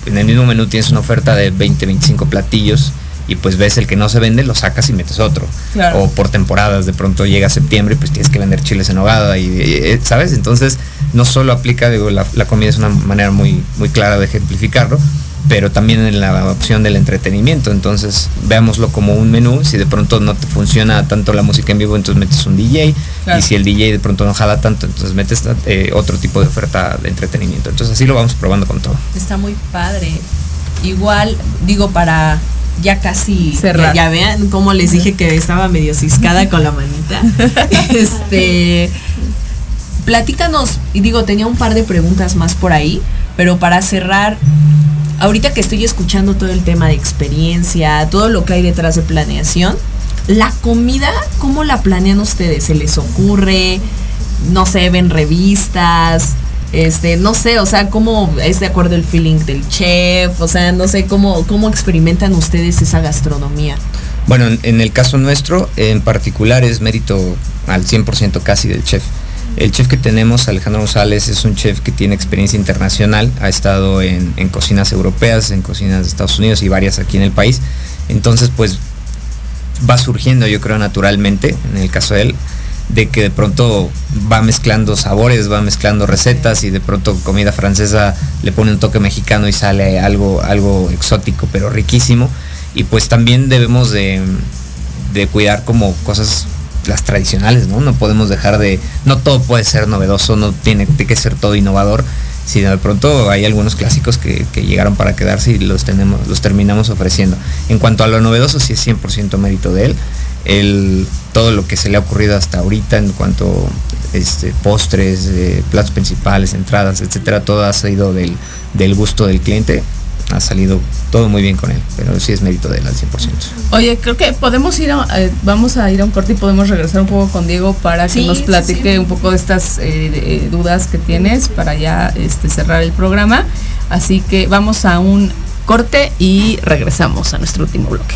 En el mismo menú tienes una oferta de 20, 25 platillos y pues ves el que no se vende, lo sacas y metes otro. Claro. O por temporadas, de pronto llega septiembre y pues tienes que vender chiles en hogada y, y- ¿sabes? Entonces no solo aplica, digo, la, la comida es una manera muy, muy clara de ejemplificarlo, pero también en la opción del entretenimiento. Entonces, veámoslo como un menú. Si de pronto no te funciona tanto la música en vivo, entonces metes un DJ. Claro. Y si el DJ de pronto no jala tanto, entonces metes eh, otro tipo de oferta de entretenimiento. Entonces, así lo vamos probando con todo. Está muy padre. Igual, digo, para ya casi Cerrar. Ya, ya vean cómo les dije que estaba medio ciscada con la manita. (laughs) este platícanos, y digo, tenía un par de preguntas más por ahí, pero para cerrar, ahorita que estoy escuchando todo el tema de experiencia, todo lo que hay detrás de planeación, la comida, ¿cómo la planean ustedes? ¿Se les ocurre? No sé, ven revistas, este, no sé, o sea, cómo es de acuerdo el feeling del chef, o sea, no sé cómo, cómo experimentan ustedes esa gastronomía. Bueno, en, el caso nuestro, en particular, es mérito al 100% casi del chef. El chef que tenemos, Alejandro González, es un chef que tiene experiencia internacional, ha estado en cocinas europeas, en cocinas de Estados Unidos y varias aquí en el país. Entonces, pues va surgiendo, yo creo, naturalmente, en el caso de él, de que de pronto va mezclando sabores, va mezclando recetas y de pronto comida francesa le pone un toque mexicano y sale algo, algo exótico, pero riquísimo. Y pues también debemos de, de cuidar como cosas las tradicionales, ¿no? No podemos dejar de, no todo puede ser novedoso, no tiene, que ser todo innovador, sino de pronto hay algunos clásicos que, que llegaron para quedarse y los tenemos, los terminamos ofreciendo. En cuanto a lo novedoso, sí es 100% mérito de él. El, todo lo que se le ha ocurrido hasta ahorita en cuanto este, postres, eh, platos principales, entradas, etcétera, todo ha salido del, del gusto del cliente. Ha salido todo muy bien con él, pero sí es mérito de él al 100%. Oye, creo que podemos ir a, eh, vamos a ir a un corte y podemos regresar un poco con Diego para que nos platique sí. un poco de estas eh, de- eh, dudas que tienes para ya este, cerrar el programa. Así que vamos a un corte y regresamos a nuestro último bloque.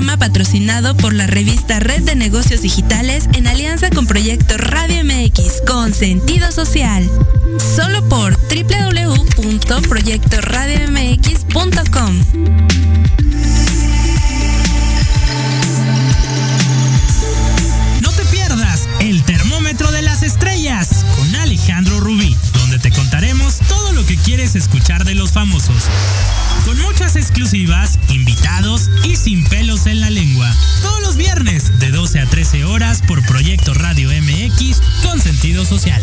Patrocinado por la revista Red de Negocios Digitales en alianza con Proyecto Radio MX con sentido social. Solo por www.proyectoradiomx.com. No te pierdas el termómetro de las estrellas con Alejandro Rubí, donde te contaremos todo lo que quieres escuchar de los famosos. Con muchas exclusivas, invitados y sin pelos en la lengua. Todos los viernes de 12 a 13 horas por Proyecto Radio MX con sentido social.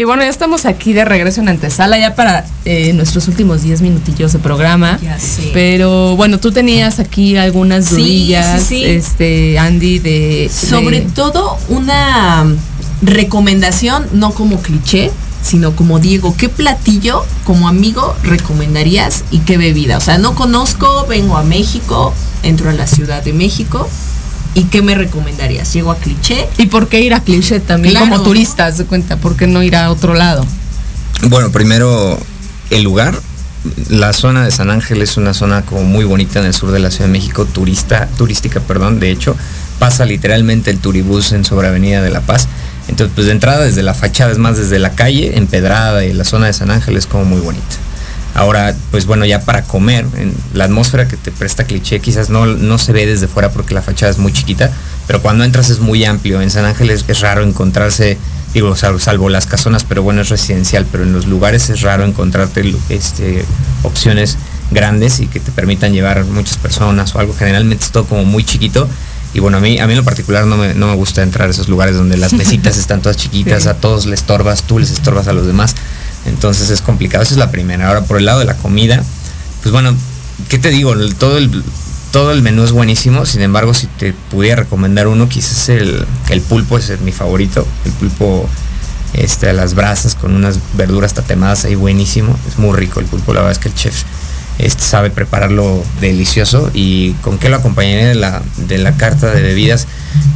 Y bueno, ya estamos aquí de regreso en antesala, ya para eh, nuestros últimos 10 minutillos de programa. Ya sé. Pero bueno, tú tenías aquí algunas Sí, dudillas, sí, sí. este, Andy, de. Sobre de- todo una recomendación, no como cliché, sino como Diego, ¿qué platillo como amigo recomendarías y qué bebida? O sea, no conozco, vengo a México, entro a la Ciudad de México. ¿Y qué me recomendarías? Llego a cliché. ¿Y por qué ir a cliché también Claro. como turista? de cuenta, ¿por qué no ir a otro lado? Bueno, primero el lugar. La zona de San Ángel es una zona como muy bonita en el sur de la Ciudad de México, turista, turística, perdón. De hecho, pasa literalmente el turibús en sobre Avenida de la Paz. Entonces, pues de entrada desde la fachada, es más desde la calle, empedrada y la zona de San Ángel es como muy bonita. Ahora, pues bueno, ya para comer, en la atmósfera que te presta cliché quizás no, no se ve desde fuera porque la fachada es muy chiquita, pero cuando entras es muy amplio. En San Ángel es, raro encontrarse, digo, sal- salvo las casonas, pero bueno, es residencial, pero en los lugares es raro encontrarte este, opciones grandes y que te permitan llevar muchas personas o algo. Generalmente es todo como muy chiquito. Y bueno, a mí, a mí en lo particular no me, no me gusta entrar a esos lugares donde las mesitas (laughs) están todas chiquitas, Sí. a todos les estorbas, tú les estorbas a los demás. Entonces es complicado. Esa es la primera. Ahora, por el lado de la comida, pues bueno, ¿qué te digo? El- todo, el, todo el menú es buenísimo. Sin embargo, si te pudiera recomendar uno, quizás el, el pulpo es mi favorito. El pulpo este, a las brasas con unas verduras tatemadas ahí buenísimo. Es muy rico el pulpo. La verdad es que el chef este, sabe prepararlo delicioso. ¿Y con qué lo acompañaría de la, de la carta de bebidas?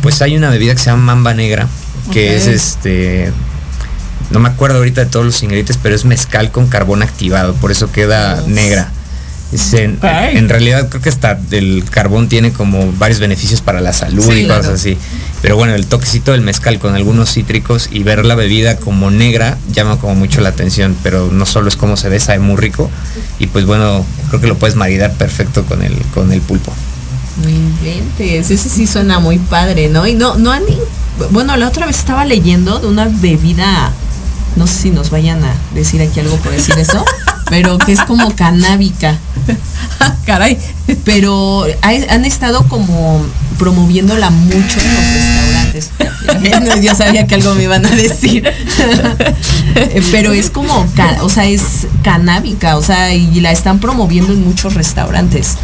Pues hay una bebida que se llama mamba negra, que es este no me acuerdo ahorita de todos los ingredientes, pero es mezcal con carbón activado, por eso queda negra. Es en, realidad creo que hasta el carbón tiene como varios beneficios para la salud Sí, y cosas claro. así. Pero bueno, el toquecito del mezcal con algunos cítricos y ver la bebida como negra llama como mucho la atención, pero no solo es como se ve, sabe muy rico. Y pues bueno, creo que lo puedes maridar perfecto con el, con el pulpo. No inventes, ese sí suena muy padre, ¿no? Y no, no han, bueno, la otra vez estaba leyendo de una bebida, no sé si nos vayan a decir aquí algo por decir eso, pero que es como canábica. Caray. Pero hay- han estado como promoviéndola mucho en los restaurantes. (laughs) Yo sabía que algo me iban a decir. (laughs) Pero es como, o sea, es canábica, o sea, y la están promoviendo en muchos restaurantes.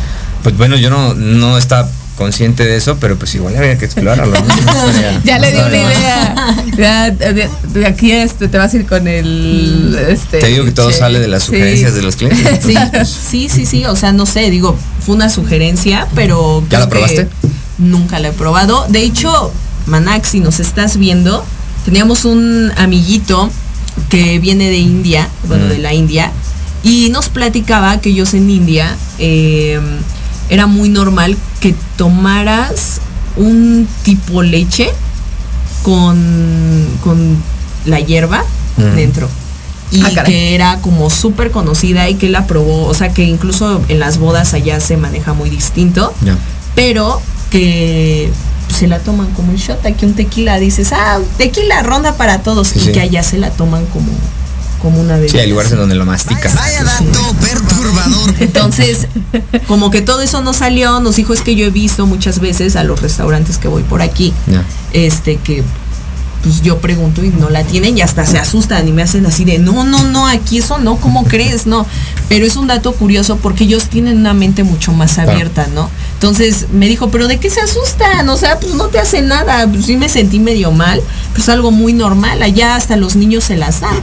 Pues bueno, yo no, no estaba consciente de eso, pero pues igual había que explorarlo. ¿no? (laughs) Ya le di una idea. Ya, de, de aquí este, te vas a ir con el. Este, Te digo que todo che- sale de las sí. sugerencias de los clientes. Sí, sí, sí, sí, o sea, no sé, digo, fue una sugerencia, pero... ¿Ya la probaste? Nunca la he probado. De hecho, Manax, si nos estás viendo, teníamos un amiguito que viene de India, bueno, Mm. de la India, y nos platicaba que ellos en India eh, era muy normal que tomaras un tipo leche con, con la hierba Mm. dentro. Y Ah, que era como súper conocida y que la probó, o sea que incluso en las bodas allá se maneja muy distinto, pero que se la toman como el shot, aquí un tequila, dices, ah, tequila ronda para todos, Sí, y sí. que allá se la toman como, como una bebida. Sí, hay lugares en donde lo masticas. Vaya dato perturbador. Entonces, como que todo eso no salió, nos dijo es que yo he visto muchas veces a los restaurantes que voy por aquí, este que pues yo pregunto y no la tienen y hasta se asustan y me hacen así de no, no, no, aquí eso no, ¿cómo crees? No. Pero es un dato curioso porque ellos tienen una mente mucho más abierta, ¿no? Entonces me dijo, pero ¿de qué se asustan? O sea, pues no te hace nada. Pues sí me sentí medio mal, pues algo muy normal. Allá hasta los niños se las dan.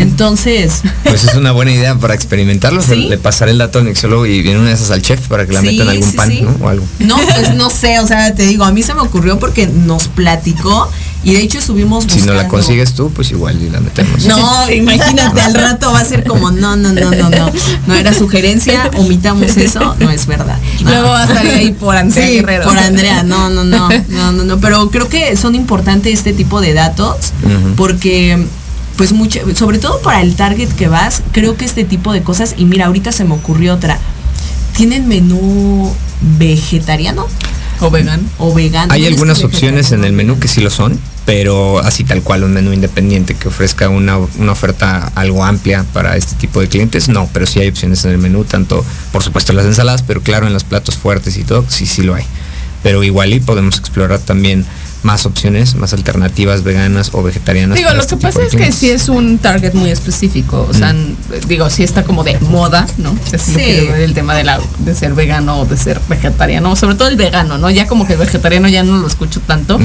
Entonces, Pues es una buena idea para experimentarlo. Sí. Le pasaré el dato al nexiólogo y viene una de esas al chef para que la Sí, metan algún sí, pan, sí. ¿no? O algo. No, pues no sé, o sea, te digo, a mí se me ocurrió porque nos platicó y de hecho estuvimos Si no la consigues tú, pues igual y la metemos. No, imagínate, al rato va a ser como, no, no, no, no, no. No era sugerencia, omitamos eso, no es verdad. No. Luego va a salir ahí (laughs) por Andrea Sí, Guerrero. por Andrea, no, no, no, no, no, no, pero creo que son importantes este tipo de datos porque pues mucho, sobre todo para el target que vas, creo que este tipo de cosas, y mira, ahorita se me ocurrió otra, tienen menú vegetariano O vegano. o vegano. Hay ¿Dónde algunas opciones en el menú que sí lo son, pero así tal cual un menú independiente que ofrezca una, una oferta algo amplia para este tipo de clientes, no, pero sí hay opciones en el menú, tanto por supuesto en las ensaladas, pero claro en los platos fuertes y todo, sí, sí lo hay. Pero igual y podemos explorar también más opciones, más alternativas veganas o vegetarianas. Digo, lo este que pasa es que sí es un target muy específico. O sea, n- digo, sí está como de moda, ¿no? Sí. el tema de, la, de ser vegano o de ser vegetariano. Sobre todo el vegano, ¿no? Ya como que el vegetariano ya no lo escucho tanto.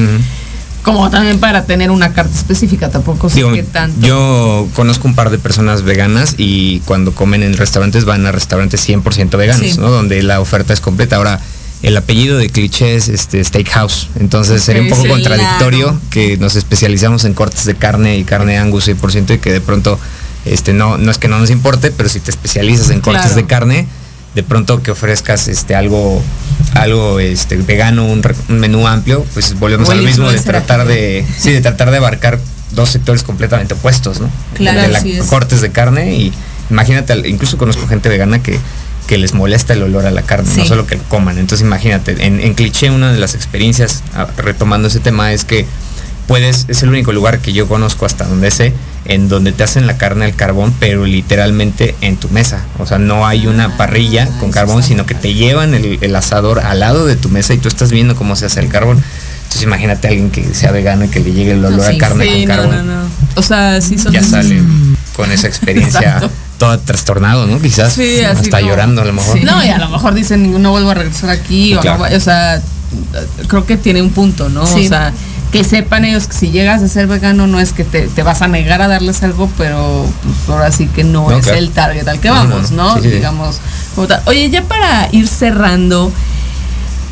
Como también para tener una carta específica, tampoco sé Digo, qué tanto. yo conozco un par de personas veganas y cuando comen en restaurantes van a restaurantes 100% veganos, Sí. ¿no? Donde la oferta es completa. Ahora, el apellido de cliché es este, Steakhouse. Entonces sería un poco contradictorio que nos especializamos en cortes de carne y carne angus 100% y que de pronto, este, no, no es que no nos importe, pero si te especializas en cortes Claro. de carne, de pronto que ofrezcas este algo algo este vegano un, menú amplio pues volvemos O a lo mismo de tratar de sí de tratar de abarcar dos sectores completamente opuestos no Claro, de la- cortes de carne y imagínate incluso conozco gente vegana que que les molesta el olor a la carne, no solo que lo coman. Entonces imagínate, en, en cliché una de las experiencias, ah, retomando ese tema, es que puedes, es el único lugar que yo conozco hasta donde sé, en donde te hacen la carne al carbón, pero literalmente en tu mesa. O sea, no hay una parrilla con carbón, sino que te llevan el, el asador al lado de tu mesa y tú estás viendo cómo se hace el carbón. Entonces imagínate a alguien que sea vegano y que le llegue el olor sí, a carne Sí, con no, carbón. no, no. O sea, sí son Ya sale con esa experiencia (laughs) Exacto. Toda trastornado, ¿no? Quizás Sí, así hasta como- llorando a lo mejor. No, y a lo mejor dicen no vuelvo a regresar aquí, o, Claro. sea, creo que tiene un punto, ¿no? Sí. O sea, que sepan ellos que si llegas a ser vegano no es que te, te vas a negar a darles algo, pero pues, ahora sí que no, No, es claro. el target al que vamos, no. ¿no? Sí, sí, sí. Digamos, como tal. Oye, ya para ir cerrando,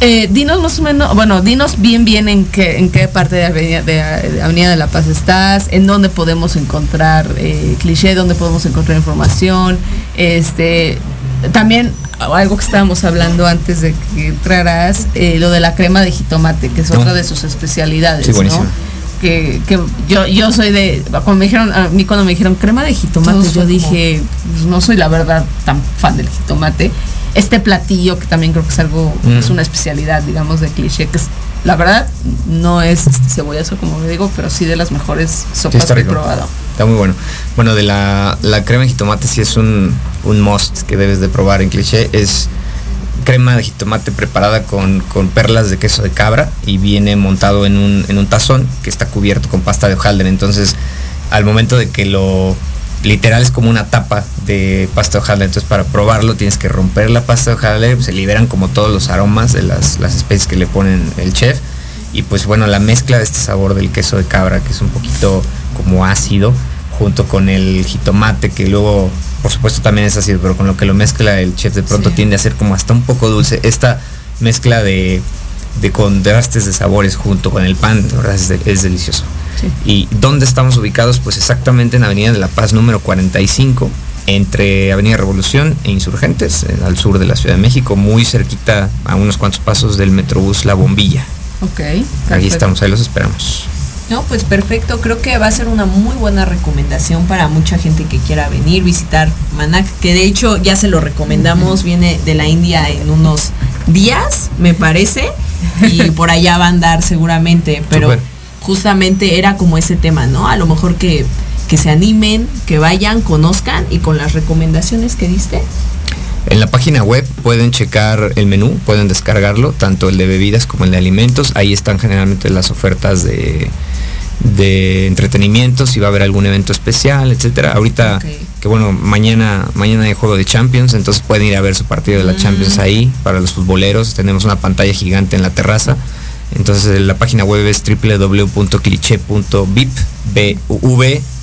eh, dinos más o menos, bueno, dinos bien bien en qué, en qué parte de Avenida de, de Avenida de la Paz estás, en dónde podemos encontrar eh, cliché, dónde podemos encontrar información, este, también algo que estábamos hablando antes de que entraras, eh, lo de la crema de jitomate, que es No. otra de sus especialidades, Sí, ¿no? Que, que yo, yo soy de, cuando me dijeron, a mí cuando me dijeron crema de jitomate, Todos yo dije, pues, no soy la verdad tan fan del jitomate. Este platillo, que también creo que es algo, Mm. es una especialidad, digamos, de cliché, que es, la verdad, no es cebollazo como digo, pero sí de las mejores sopas que he probado. Está muy bueno. Bueno, de la, la crema de jitomate sí es un, un must que debes de probar en cliché. Es crema de jitomate preparada con, con perlas de queso de cabra y viene montado en un, en un tazón que está cubierto con pasta de hojaldre. Entonces, al momento de que lo literal es como una tapa de pasta de hojaldre. Entonces, para probarlo tienes que romper la pasta de hojaldre, se liberan como todos los aromas de las, las especies que le ponen el chef. Y pues bueno, la mezcla de este sabor del queso de cabra, que es un poquito como ácido, junto con el jitomate, que luego, por supuesto, también es ácido, pero con lo que lo mezcla el chef de pronto Sí. tiende a ser como hasta un poco dulce. Esta mezcla de, de contrastes de sabores junto con el pan, de verdad es, de- es delicioso. Sí. ¿Y dónde estamos ubicados? Pues exactamente en Avenida de la Paz número 45, entre Avenida Revolución e Insurgentes, al sur de la Ciudad de México, muy cerquita a unos cuantos pasos del Metrobús La Bombilla. Ok. Ahí perfecto. estamos, ahí los esperamos. No, pues perfecto. Creo que va a ser una muy buena recomendación para mucha gente que quiera venir, visitar Manac, que de hecho ya se lo recomendamos, viene de la India en unos días, me parece, y (laughs) por allá va a andar seguramente, pero. Justamente era como ese tema, ¿no? A lo mejor que, que se animen, que vayan, conozcan y con las recomendaciones que diste. En la página web pueden checar el menú, pueden descargarlo, tanto el de bebidas como el de alimentos. Ahí están generalmente las ofertas de, de entretenimiento, si va a haber algún evento especial, etcétera. Ahorita, que bueno, mañana, mañana hay juego de Champions, entonces pueden ir a ver su partido de la Mm. Champions ahí para los futboleros. Tenemos una pantalla gigante en la terraza. Entonces la página web es www.cliché.vip,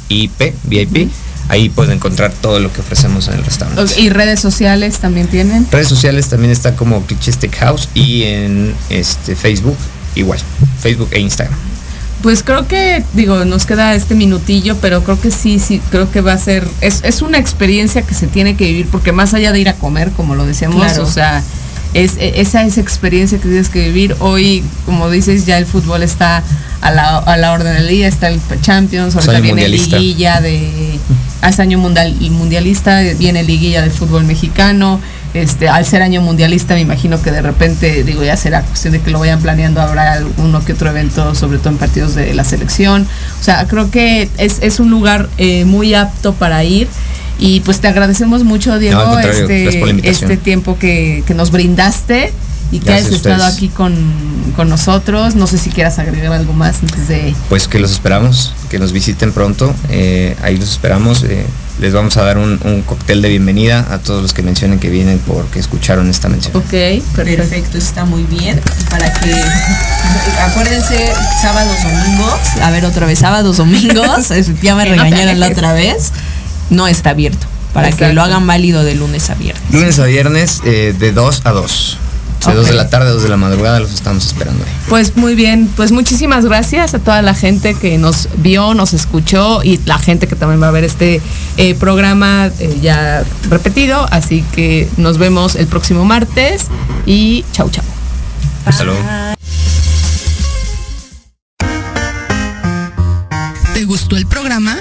VIP. Ahí pueden encontrar todo lo que ofrecemos en el restaurante. ¿Y redes sociales también tienen? Redes sociales también está como Cliché Steakhouse y en este Facebook igual, Facebook e Instagram. Pues creo que, digo, nos queda este minutillo, pero creo que sí, sí, creo que va a ser, es, es una experiencia que se tiene que vivir, porque más allá de ir a comer, como lo decíamos, Claro. o sea, es, e- esa es experiencia que tienes que vivir. Hoy, como dices, ya el fútbol está a la, a la orden del día, está el Champions, ahorita año viene liguilla de, hace año mundial, mundialista, viene liguilla del fútbol mexicano. Este, al ser año mundialista me imagino que de repente, digo, ya será cuestión de que lo vayan planeando, habrá alguno que otro evento, sobre todo en partidos de la selección. O sea, creo que es, es un lugar eh, muy apto para ir. Y pues te agradecemos mucho, Diego, este, este tiempo que, que nos brindaste y que Gracias has estado aquí con, con nosotros. No sé si quieras agregar algo más antes de... Pues que los esperamos, que nos visiten pronto, eh, ahí los esperamos. eh, les vamos a dar un, un cóctel de bienvenida a todos los que mencionen que vienen porque escucharon esta mención. Ok, perfecto. Perfecto, está muy bien. Para que acuérdense, sábados, domingos. A ver, otra vez, sábados, domingos. (laughs) ya me regañaron la otra vez. No está abierto. Para que lo hagan válido de lunes a viernes. Lunes a viernes eh, de 2 a 2. O sea, Ok. 2 de la tarde, 2 de la madrugada los estamos esperando ahí. Pues muy bien, pues muchísimas gracias a toda la gente que nos vio, nos escuchó y la gente que también va a ver este eh, programa eh, ya repetido. Así que nos vemos el próximo martes y chau chau. Hasta luego. ¿Te gustó el programa?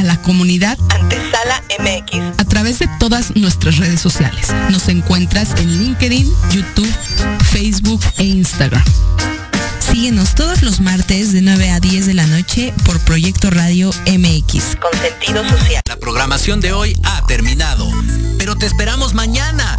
A la comunidad Antesala MX. a través de todas nuestras redes sociales. Nos encuentras en LinkedIn, YouTube, Facebook e Instagram. Síguenos todos los martes de 9 a 10 de la noche por Proyecto Radio MX. Con sentido social. La programación de hoy ha terminado, pero te esperamos mañana